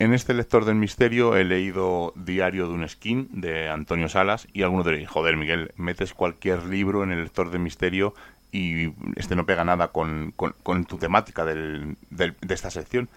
En este lector del misterio he leído Diario de un skin de Antonio Salas y alguno diréis, joder Miguel, metes cualquier libro en el lector del misterio y este no pega nada con, con, tu temática del, de esta sección.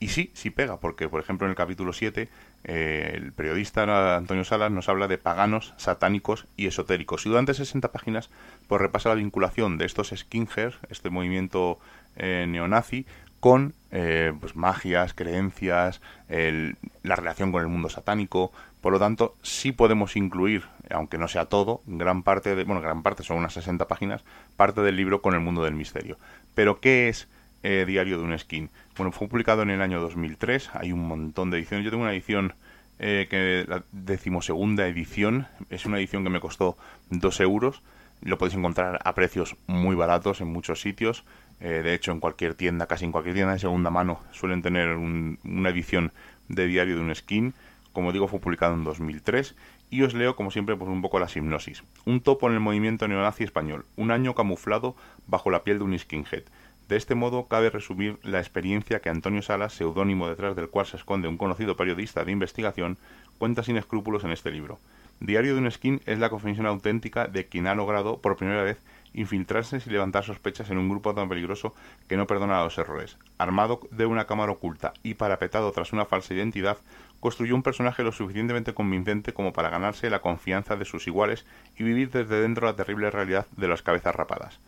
Y sí, sí pega, porque por ejemplo en el capítulo 7 eh, el periodista Antonio Salas nos habla de paganos, satánicos y esotéricos. Y durante 60 páginas pues repasa la vinculación de estos skinheads, este movimiento eh, neonazi, con eh, pues magias, creencias, la relación con el mundo satánico. Por lo tanto, sí podemos incluir, aunque no sea todo, gran parte de, bueno, gran parte son unas 60 páginas, parte del libro con el mundo del misterio. Pero ¿qué es eh, Diario de un Skin? Bueno, fue publicado en el año 2003, hay un montón de ediciones. Yo tengo una edición eh, que la decimosegunda edición, es una edición que me costó 2 euros. Lo podéis encontrar a precios muy baratos en muchos sitios. Eh, de hecho, en cualquier tienda, casi en cualquier tienda de segunda mano, suelen tener una edición de diario de un skin. Como digo, fue publicado en 2003. Y os leo, como siempre, pues un poco la hipnosis. Un topo en el movimiento neonazi español. Un año camuflado bajo la piel de un skinhead. De este modo, cabe resumir la experiencia que Antonio Salas, seudónimo detrás del cual se esconde un conocido periodista de investigación, cuenta sin escrúpulos en este libro. Diario de un skin es la confesión auténtica de quien ha logrado, por primera vez, infiltrarse y levantar sospechas en un grupo tan peligroso que no perdona los errores. Armado de una cámara oculta y parapetado tras una falsa identidad, construyó un personaje lo suficientemente convincente como para ganarse la confianza de sus iguales y vivir desde dentro la terrible realidad de las cabezas rapadas.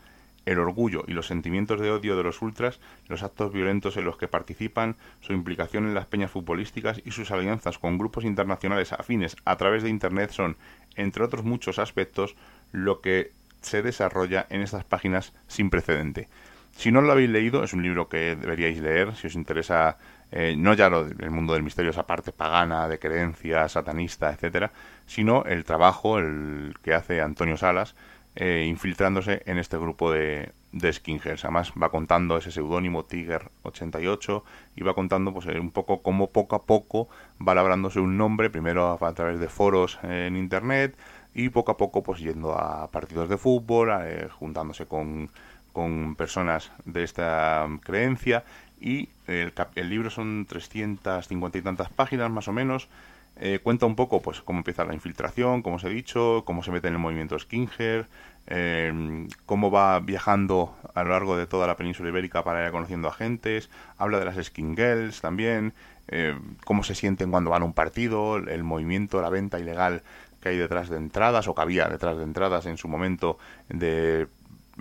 El orgullo y los sentimientos de odio de los ultras, los actos violentos en los que participan, su implicación en las peñas futbolísticas y sus alianzas con grupos internacionales afines a través de Internet son, entre otros muchos aspectos, lo que se desarrolla en estas páginas sin precedente. Si no lo habéis leído, es un libro que deberíais leer si os interesa eh, no ya lo, el mundo del misterio, esa parte pagana, de creencia, satanista, etcétera, sino el trabajo el que hace Antonio Salas eh, infiltrándose en este grupo de, de skinheads. Además va contando ese seudónimo Tiger88 y va contando pues un poco cómo poco a poco va labrándose un nombre, primero a través de foros en internet, y poco a poco pues yendo a partidos de fútbol, eh, juntándose con, con, personas de esta creencia y el, el, libro son 350 y tantas páginas más o menos. Eh, cuenta un poco pues cómo empieza la infiltración, como os he dicho, cómo se mete en el movimiento Skinhead, eh, cómo va viajando a lo largo de toda la península ibérica para ir conociendo a agentes, habla de las Skin Girls también, cómo se sienten cuando van a un partido, el movimiento, la venta ilegal que hay detrás de entradas o que había detrás de entradas en su momento de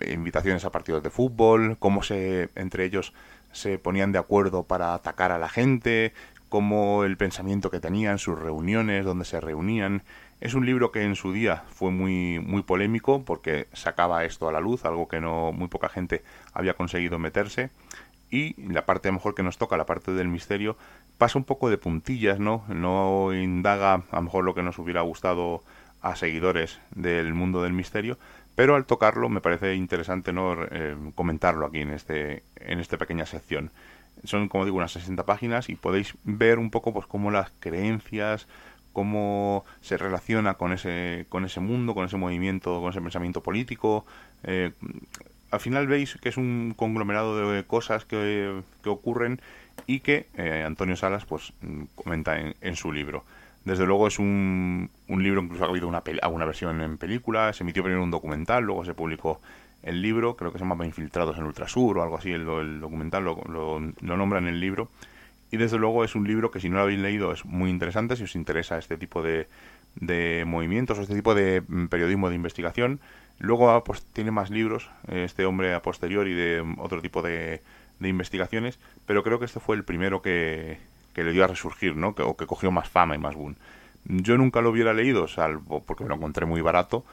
invitaciones a partidos de fútbol, cómo se entre ellos se ponían de acuerdo para atacar a la gente, cómo el pensamiento que tenían, sus reuniones, donde se reunían. Es un libro que en su día fue muy muy polémico porque sacaba esto a la luz, algo que no muy poca gente había conseguido meterse y la parte mejor que nos toca, la parte del misterio, pasa un poco de puntillas, ¿no? No indaga a lo mejor lo que nos hubiera gustado a seguidores del mundo del misterio, pero al tocarlo me parece interesante no eh, comentarlo aquí en este en esta pequeña sección. Son como digo unas 60 páginas y podéis ver un poco pues cómo las creencias, cómo se relaciona con ese con ese mundo, con ese movimiento, con ese pensamiento político, eh, al final veis que es un conglomerado de cosas que, ocurren y que eh, Antonio Salas pues comenta en, su libro. Desde luego es un, un libro, incluso ha habido una, alguna versión en película, se emitió primero un documental, luego se publicó el libro, creo que se llama Infiltrados en Ultrasur o algo así, el, documental lo, lo, nombra en el libro. Y desde luego es un libro que si no lo habéis leído es muy interesante, si os interesa este tipo de, de movimientos o este tipo de mm, periodismo de investigación. Luego ah, pues, tiene más libros, este hombre a posteriori de otro tipo de, de investigaciones, pero creo que este fue el primero que, que le dio a resurgir, ¿no? Que, o que cogió más fama y más boom. Yo nunca lo hubiera leído, salvo porque me lo encontré muy barato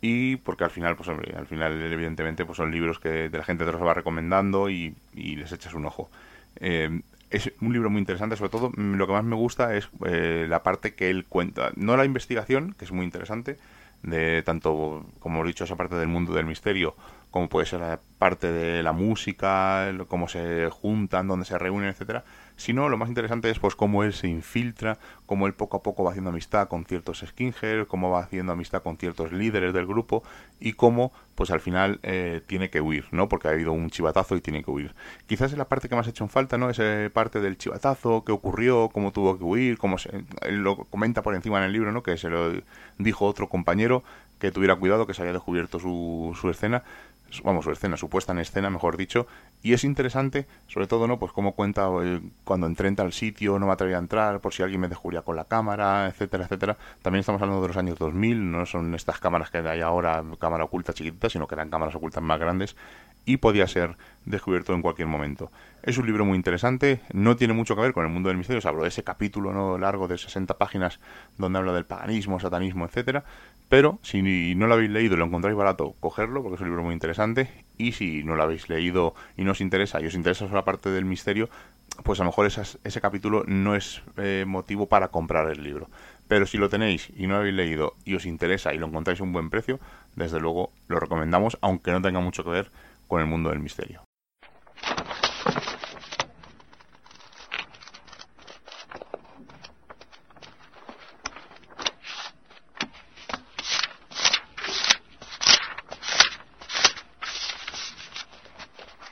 y porque al final, pues hombre, al final evidentemente pues son libros que de la gente te los va recomendando y, les echas un ojo. Eh, es un libro muy interesante, sobre todo mm, lo que más me gusta es eh, la parte que él cuenta, no la investigación, que es muy interesante, de tanto, como he dicho, esa parte del mundo del misterio, como puede ser la parte de la música, cómo se juntan, dónde se reúnen, etcétera, sino lo más interesante es pues cómo él se infiltra, cómo él poco a poco va haciendo amistad con ciertos skinheads, cómo va haciendo amistad con ciertos líderes del grupo y cómo pues al final eh, tiene que huir, ¿no? Porque ha habido un chivatazo y tiene que huir. Quizás es la parte que más ha hecho en falta, ¿no? Esa parte del chivatazo, qué ocurrió, cómo tuvo que huir, cómo se... Él lo comenta por encima en el libro, ¿no? Que se lo dijo otro compañero que tuviera cuidado, que se había descubierto su, su escena, vamos, su escena, su puesta en escena, mejor dicho, y es interesante, sobre todo, ¿no? Pues cómo cuenta eh, cuando entré al sitio, no me atrevía a entrar, por si alguien me descubría con la cámara, etcétera, etcétera. También estamos hablando de los años 2000, no son estas cámaras que hay ahora, cámara oculta chiquitita, sino que eran cámaras ocultas más grandes, y podía ser descubierto en cualquier momento. Es un libro muy interesante, no tiene mucho que ver con el mundo del misterio, hablo de ese capítulo ¿no? largo de 60 páginas donde habla del paganismo, satanismo, etcétera, pero si no lo habéis leído y lo encontráis barato, cogerlo porque es un libro muy interesante y si no lo habéis leído y no os interesa y os interesa solo la parte del misterio, pues a lo mejor ese capítulo no es eh, motivo para comprar el libro. Pero si lo tenéis y no lo habéis leído y os interesa y lo encontráis a un buen precio, desde luego lo recomendamos, aunque no tenga mucho que ver con el mundo del misterio.